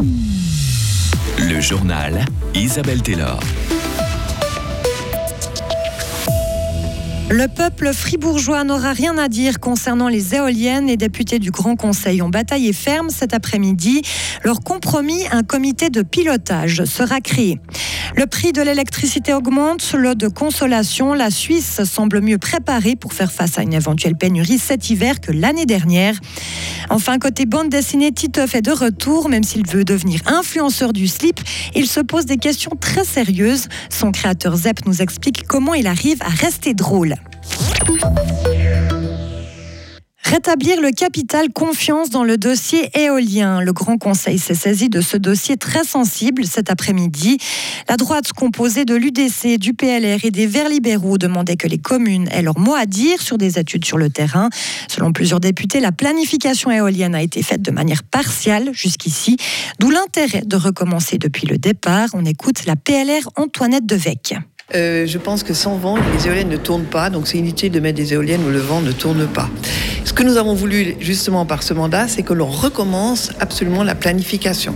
Le journal Isabelle Taylor. Le peuple fribourgeois n'aura rien à dire concernant les éoliennes. Les députés du Grand Conseil ont bataillé ferme cet après-midi. Leur compromis, un comité de pilotage sera créé. Le prix de l'électricité augmente. Lot de consolation, la Suisse semble mieux préparée pour faire face à une éventuelle pénurie cet hiver que l'année dernière. Enfin, côté bande dessinée, Titeuf est de retour. Même s'il veut devenir influenceur du slip, il se pose des questions très sérieuses. Son créateur Zep nous explique comment il arrive à rester drôle. Rétablir le capital confiance dans le dossier éolien. Le Grand Conseil s'est saisi de ce dossier très sensible cet après-midi. La droite composée de l'UDC, du PLR et des Verts libéraux demandait que les communes aient leur mot à dire sur des études sur le terrain. Selon plusieurs députés, la planification éolienne a été faite de manière partielle jusqu'ici, d'où l'intérêt de recommencer depuis le départ. On écoute la PLR Antoinette Devecq. Euh, je pense que sans vent, les éoliennes ne tournent pas, donc c'est inutile de mettre des éoliennes où le vent ne tourne pas. Ce que nous avons voulu justement par ce mandat, c'est que l'on recommence absolument la planification,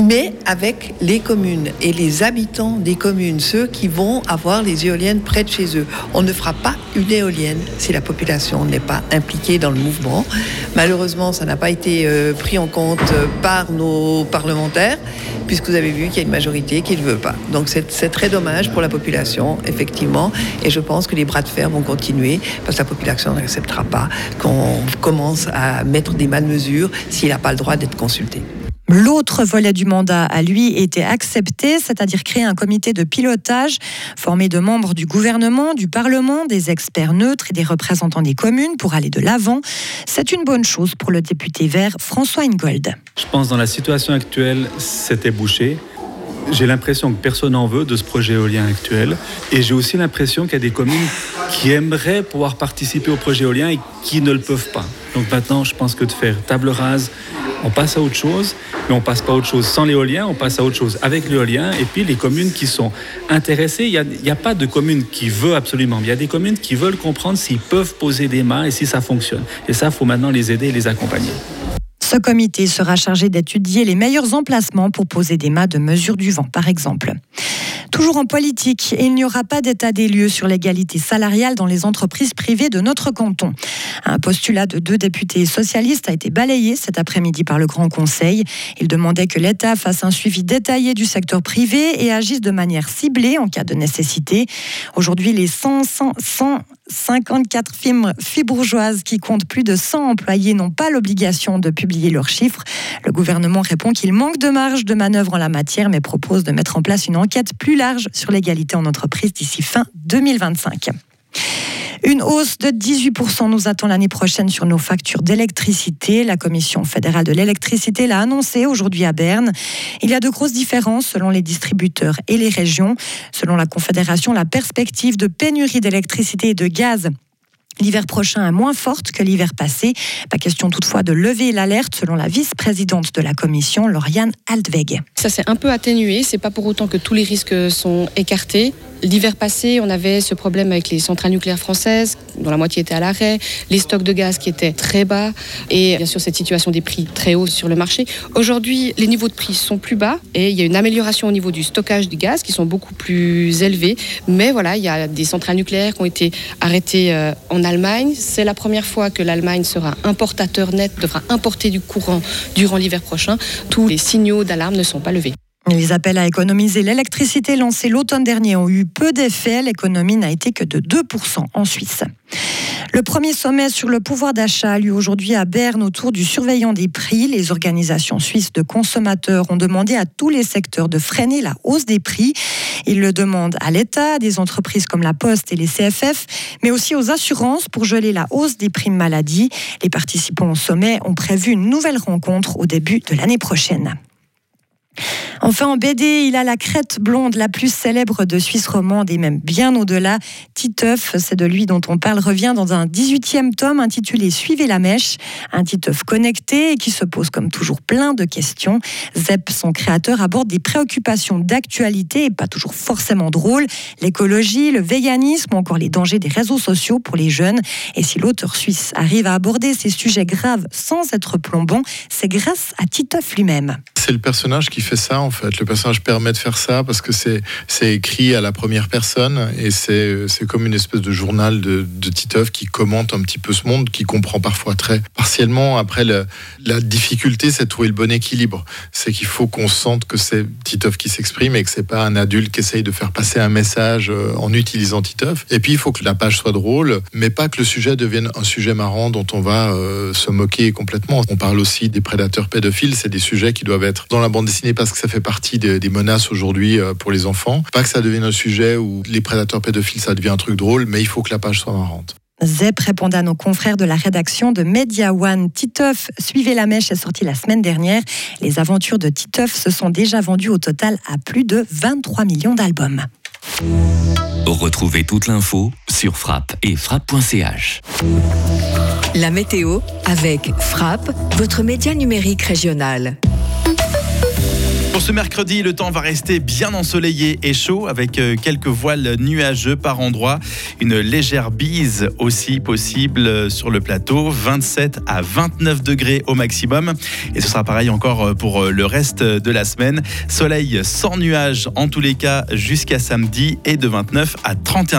mais avec les communes et les habitants des communes, ceux qui vont avoir les éoliennes près de chez eux. On ne fera pas une éolienne si la population n'est pas impliquée dans le mouvement. Malheureusement, ça n'a pas été euh, pris en compte euh, par nos parlementaires, puisque vous avez vu qu'il y a une majorité qui ne veut pas. Donc c'est très dommage pour la population, effectivement, et je pense que les bras de fer vont continuer, parce que la population n'acceptera pas qu'on commence à mettre des mesures s'il n'a pas le droit d'être consulté. L'autre volet du mandat a lui été accepté, c'est-à-dire créer un comité de pilotage formé de membres du gouvernement, du Parlement, des experts neutres et des représentants des communes pour aller de l'avant. C'est une bonne chose pour le député vert François Ingold. Je pense dans la situation actuelle, c'était bouché. J'ai l'impression que personne n'en veut de ce projet éolien actuel. Et j'ai aussi l'impression qu'il y a des communes qui aimeraient pouvoir participer au projet éolien et qui ne le peuvent pas. Donc maintenant, je pense que de faire table rase, on passe à autre chose, mais on passe pas à autre chose sans l'éolien, on passe à autre chose avec l'éolien. Et puis les communes qui sont intéressées, il n'y a, pas de commune qui veut absolument, il y a des communes qui veulent comprendre s'ils peuvent poser des mains et si ça fonctionne. Et ça, il faut maintenant les aider et les accompagner. Ce comité sera chargé d'étudier les meilleurs emplacements pour poser des mâts de mesure du vent, par exemple. Toujours en politique, il n'y aura pas d'état des lieux sur l'égalité salariale dans les entreprises privées de notre canton. Un postulat de deux députés socialistes a été balayé cet après-midi par le Grand Conseil. Il demandait que l'État fasse un suivi détaillé du secteur privé et agisse de manière ciblée en cas de nécessité. Aujourd'hui, les 100, 100, 154 firmes fibourgeoises qui comptent plus de 100 employés n'ont pas l'obligation de publier leurs chiffres. Le gouvernement répond qu'il manque de marge de manœuvre en la matière, mais propose de mettre en place une enquête plus large sur l'égalité en entreprise d'ici fin 2025. Une hausse de 18% nous attend l'année prochaine sur nos factures d'électricité. La Commission fédérale de l'électricité l'a annoncé aujourd'hui à Berne. Il y a de grosses différences selon les distributeurs et les régions. Selon la Confédération, la perspective de pénurie d'électricité et de gaz L'hiver prochain est moins forte que l'hiver passé. Pas question toutefois de lever l'alerte selon la vice-présidente de la commission, Lauriane Altweg. Ça s'est un peu atténué, c'est pas pour autant que tous les risques sont écartés. L'hiver passé, on avait ce problème avec les centrales nucléaires françaises, dont la moitié était à l'arrêt, les stocks de gaz qui étaient très bas et bien sûr cette situation des prix très hauts sur le marché. Aujourd'hui, les niveaux de prix sont plus bas et il y a une amélioration au niveau du stockage du gaz qui sont beaucoup plus élevés. Mais voilà, il y a des centrales nucléaires qui ont été arrêtées euh, en Allemagne. C'est la première fois que l'Allemagne sera importateur net, devra importer du courant durant l'hiver prochain. Tous les signaux d'alarme ne sont pas levés. Les appels à économiser l'électricité lancés l'automne dernier ont eu peu d'effet. L'économie n'a été que de 2% en Suisse. Le premier sommet sur le pouvoir d'achat a lieu aujourd'hui à Berne autour du surveillant des prix. Les organisations suisses de consommateurs ont demandé à tous les secteurs de freiner la hausse des prix. Ils le demandent à l'État, à des entreprises comme la Poste et les CFF, mais aussi aux assurances pour geler la hausse des primes maladie. Les participants au sommet ont prévu une nouvelle rencontre au début de l'année prochaine. Enfin, en BD, il a la crête blonde la plus célèbre de Suisse romande et même bien au-delà. Titeuf, c'est de lui dont on parle, revient dans un 18e tome intitulé Suivez la mèche. Un Titeuf connecté et qui se pose comme toujours plein de questions. Zep, son créateur, aborde des préoccupations d'actualité et pas toujours forcément drôles. L'écologie, le véganisme ou encore les dangers des réseaux sociaux pour les jeunes. Et si l'auteur suisse arrive à aborder ces sujets graves sans être plombant, c'est grâce à Titeuf lui-même le personnage qui fait ça en fait. Le personnage permet de faire ça parce que c'est c'est écrit à la première personne et c'est c'est comme une espèce de journal de, de Titeuf qui commente un petit peu ce monde, qui comprend parfois très partiellement. Après, la difficulté, c'est trouver le bon équilibre. C'est qu'il faut qu'on sente que c'est Titeuf qui s'exprime et que c'est pas un adulte qui essaye de faire passer un message euh, en utilisant Titeuf. Et puis, il faut que la page soit drôle, mais pas que le sujet devienne un sujet marrant dont on va euh, se moquer complètement. On parle aussi des prédateurs pédophiles. C'est des sujets qui doivent être dans la bande dessinée parce que ça fait partie des, des menaces aujourd'hui euh, pour les enfants. Pas que ça devienne un sujet où les prédateurs pédophiles, ça devient un truc drôle, mais il faut que la page soit marrante. Zep répondait à nos confrères de la rédaction de Media One. Titeuf, Suivez la mèche, est sorti la semaine dernière. Les aventures de Titeuf se sont déjà vendues au total à plus de 23 millions d'albums. Retrouvez toute l'info sur frappe et frappe.ch. La météo avec Frappe, votre média numérique régional. Pour ce mercredi, le temps va rester bien ensoleillé et chaud avec euh, quelques voiles nuageux par endroits. Une légère bise aussi possible euh, sur le plateau, 27 à 29 degrés au maximum. Et ce sera pareil encore euh, pour le reste de la semaine. Soleil sans nuages en tous les cas jusqu'à samedi et de 29 à 31 degrés.